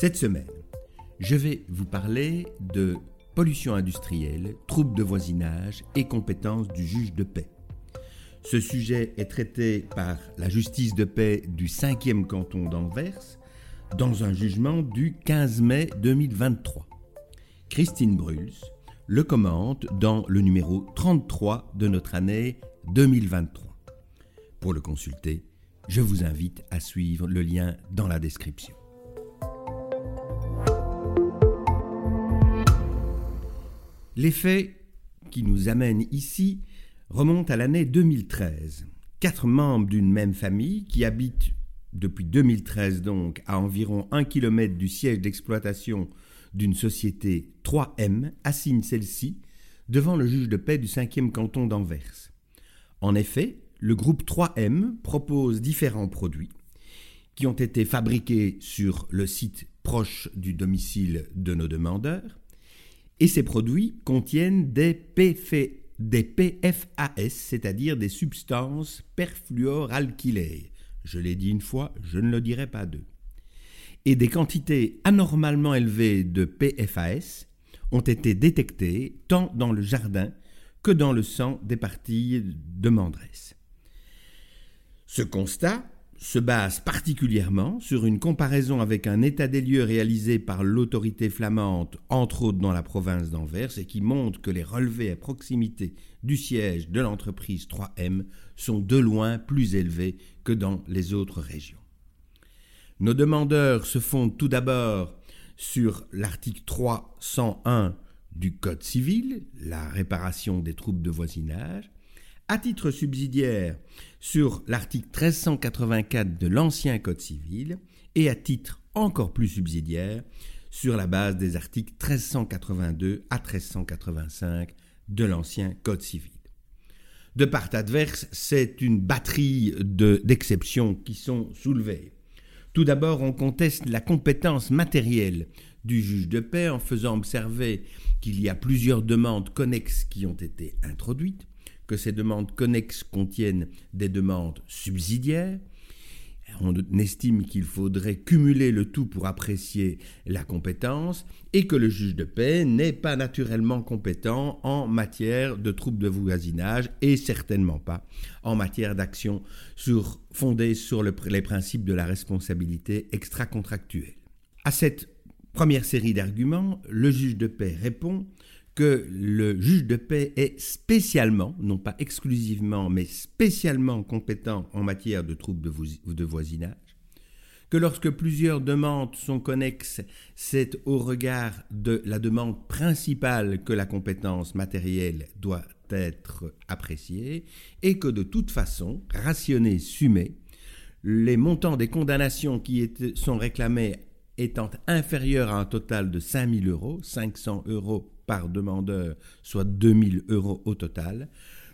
Cette semaine, je vais vous parler de pollution industrielle, troubles de voisinage et compétences du juge de paix. Ce sujet est traité par la justice de paix du 5e canton d'Anvers dans un jugement du 15 mai 2023. Christine Bruls le commente dans le numéro 33 de notre année 2023. Pour le consulter, je vous invite à suivre le lien dans la description. Les faits qui nous amènent ici remontent à l'année 2013. Quatre membres d'une même famille qui habitent depuis 2013 donc à environ un kilomètre du siège d'exploitation d'une société 3M assignent celle-ci devant le juge de paix du 5e canton d'Anvers. En effet, le groupe 3M propose différents produits qui ont été fabriqués sur le site proche du domicile de nos demandeurs et ces produits contiennent des, PFAS, c'est-à-dire des substances perfluoralkylées. Je l'ai dit une fois, je ne le dirai pas deux. Et des quantités anormalement élevées de PFAS ont été détectées tant dans le jardin que dans le sang des parties de Mandresse. Ce constat se base particulièrement sur une comparaison avec un état des lieux réalisé par l'autorité flamande, entre autres dans la province d'Anvers, et qui montre que les relevés à proximité du siège de l'entreprise 3M sont de loin plus élevés que dans les autres régions. Nos demandeurs se fondent tout d'abord sur l'article 301 du Code civil, la réparation des troubles de voisinage, à titre subsidiaire sur l'article 1384 de l'ancien Code civil et à titre encore plus subsidiaire sur la base des articles 1382 à 1385 de l'ancien Code civil. De part adverse, c'est une batterie d'exceptions qui sont soulevées. Tout d'abord, on conteste la compétence matérielle du juge de paix en faisant observer qu'il y a plusieurs demandes connexes qui ont été introduites que ces demandes connexes contiennent des demandes subsidiaires. On estime qu'il faudrait cumuler le tout pour apprécier la compétence et que le juge de paix n'est pas naturellement compétent en matière de troubles de voisinage et certainement pas en matière d'action fondée sur les principes de la responsabilité extra-contractuelle. À cette première série d'arguments, le juge de paix répond que le juge de paix est spécialement, non pas exclusivement, mais spécialement compétent en matière de troubles de, voisinage, que lorsque plusieurs demandes sont connexes, c'est au regard de la demande principale que la compétence matérielle doit être appréciée, et que de toute façon, rationné, summé, les montants des condamnations qui sont réclamés étant inférieurs à un total de 5 000 euros, 500 euros par demandeur, soit 2000 euros au total,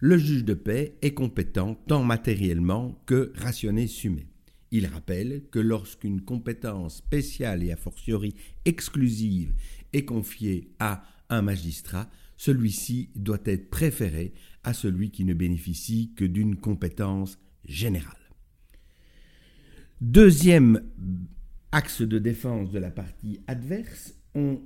le juge de paix est compétent tant matériellement que rationné summé. Il rappelle que lorsqu'une compétence spéciale et a fortiori exclusive est confiée à un magistrat, celui-ci doit être préféré à celui qui ne bénéficie que d'une compétence générale. Deuxième axe de défense de la partie adverse, on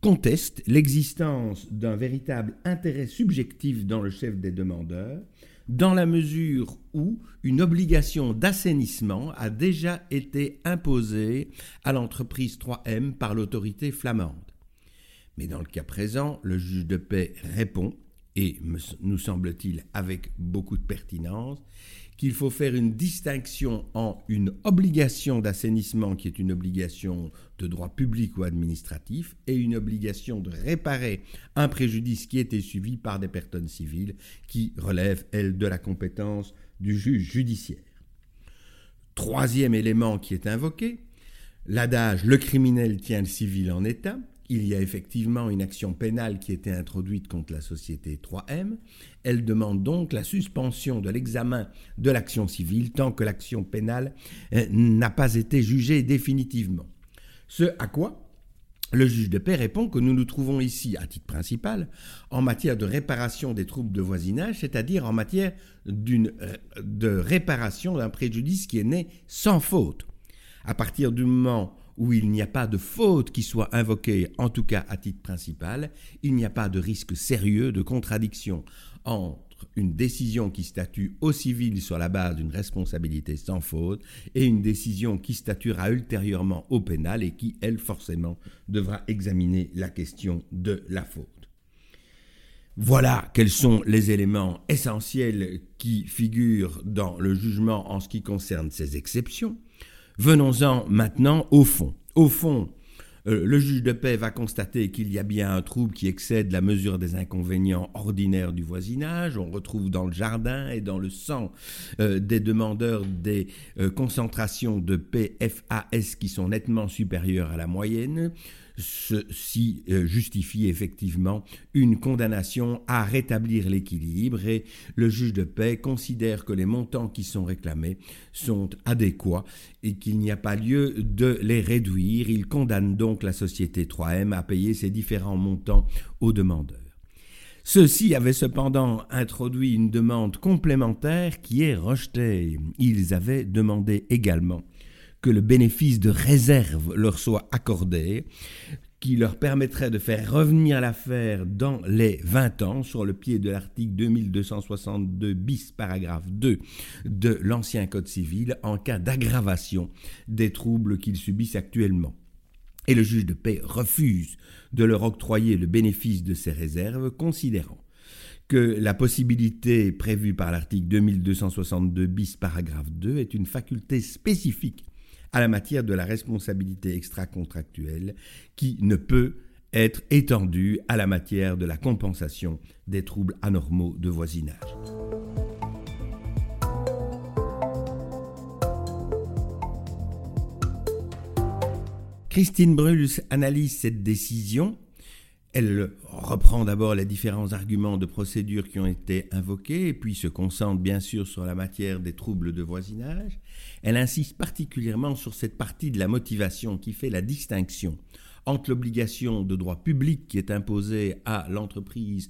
conteste l'existence d'un véritable intérêt subjectif dans le chef des demandeurs, dans la mesure où une obligation d'assainissement a déjà été imposée à l'entreprise 3M par l'autorité flamande. Mais dans le cas présent, le juge de paix répond, et nous semble-t-il avec beaucoup de pertinence, qu'il faut faire une distinction en une obligation d'assainissement qui est une obligation de droit public ou administratif et une obligation de réparer un préjudice qui était suivi par des personnes civiles qui relèvent, elles, de la compétence du juge judiciaire. Troisième élément qui est invoqué, L'adage le criminel tient le civil en état. Il y a effectivement une action pénale qui été introduite contre la société 3M. Elle demande donc la suspension de l'examen de l'action civile tant que l'action pénale euh, n'a pas été jugée définitivement. Ce à quoi le juge de paix répond que nous nous trouvons ici, à titre principal, en matière de réparation des troubles de voisinage, c'est-à-dire en matière de réparation d'un préjudice qui est né sans faute. À partir du moment où il n'y a pas de faute qui soit invoquée, en tout cas à titre principal, il n'y a pas de risque sérieux de contradiction entre une décision qui statue au civil sur la base d'une responsabilité sans faute et une décision qui statuera ultérieurement au pénal et qui, elle, forcément, devra examiner la question de la faute. Voilà quels sont les éléments essentiels qui figurent dans le jugement en ce qui concerne ces exceptions. Venons-en maintenant au fond. Au fond, euh, le juge de paix va constater qu'il y a bien un trouble qui excède la mesure des inconvénients ordinaires du voisinage. On retrouve dans le jardin et dans le sang euh, des demandeurs des euh, concentrations de PFAS qui sont nettement supérieures à la moyenne ceci euh, justifie effectivement une condamnation à rétablir l'équilibre et le juge de paix considère que les montants qui sont réclamés sont adéquats et qu'il n'y a pas lieu de les réduire. Il condamne donc la société 3M à payer ces différents montants aux demandeurs. Ceux-ci avaient cependant introduit une demande complémentaire qui est rejetée. Ils avaient demandé également que le bénéfice de réserve leur soit accordé, qui leur permettrait de faire revenir l'affaire dans les 20 ans sur le pied de l'article 2262 bis paragraphe 2 de l'ancien Code civil en cas d'aggravation des troubles qu'ils subissent actuellement. Et le juge de paix refuse de leur octroyer le bénéfice de ces réserves, considérant que la possibilité prévue par l'article 2262 bis paragraphe 2 est une faculté spécifique à la matière de la responsabilité extra-contractuelle qui ne peut être étendue à la matière de la compensation des troubles anormaux de voisinage. Christine Bruls analyse cette décision elle reprend d'abord les différents arguments de procédure qui ont été invoqués, et puis se concentre bien sûr sur la matière des troubles de voisinage. Elle insiste particulièrement sur cette partie de la motivation qui fait la distinction entre l'obligation de droit public qui est imposée à l'entreprise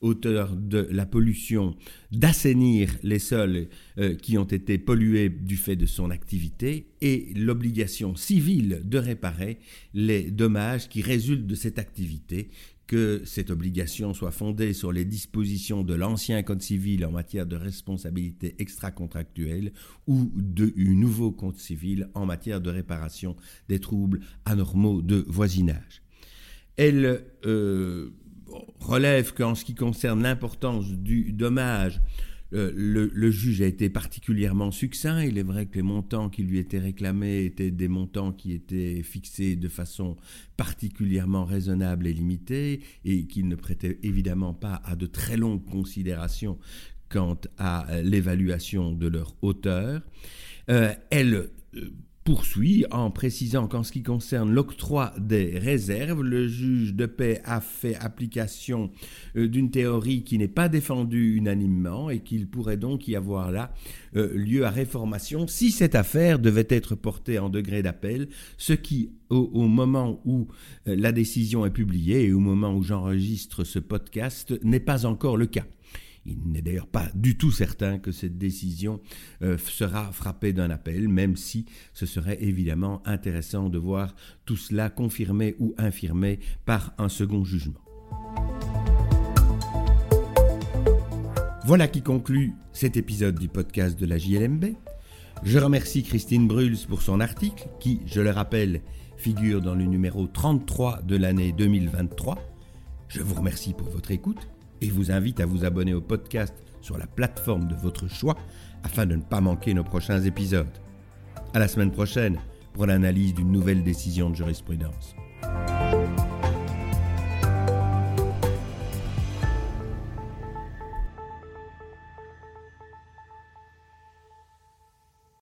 auteur de la pollution d'assainir les sols euh, qui ont été pollués du fait de son activité et l'obligation civile de réparer les dommages qui résultent de cette activité que cette obligation soit fondée sur les dispositions de l'ancien Code civil en matière de responsabilité extra-contractuelle ou du nouveau Code civil en matière de réparation des troubles anormaux de voisinage. Elle euh, relève qu'en ce qui concerne l'importance du dommage, euh, le, juge a été particulièrement succinct. Il est vrai que les montants qui lui étaient réclamés étaient des montants qui étaient fixés de façon particulièrement raisonnable et limitée et qu'il ne prêtait évidemment pas à de très longues considérations quant à l'évaluation de leur hauteur. Euh, elle euh, poursuit en précisant qu'en ce qui concerne l'octroi des réserves, le juge de paix a fait application euh, d'une théorie qui n'est pas défendue unanimement et qu'il pourrait donc y avoir là euh, lieu à réformation si cette affaire devait être portée en degré d'appel, ce qui, au, moment où euh, la décision est publiée et au moment où j'enregistre ce podcast, n'est pas encore le cas. Il n'est d'ailleurs pas du tout certain que cette décision euh, sera frappée d'un appel, même si ce serait évidemment intéressant de voir tout cela confirmé ou infirmé par un second jugement. Voilà qui conclut cet épisode du podcast de la JLMB. Je remercie Christine Bruls pour son article qui, je le rappelle, figure dans le numéro 33 de l'année 2023. Je vous remercie pour votre écoute et vous invite à vous abonner au podcast sur la plateforme de votre choix afin de ne pas manquer nos prochains épisodes. À la semaine prochaine pour l'analyse d'une nouvelle décision de jurisprudence.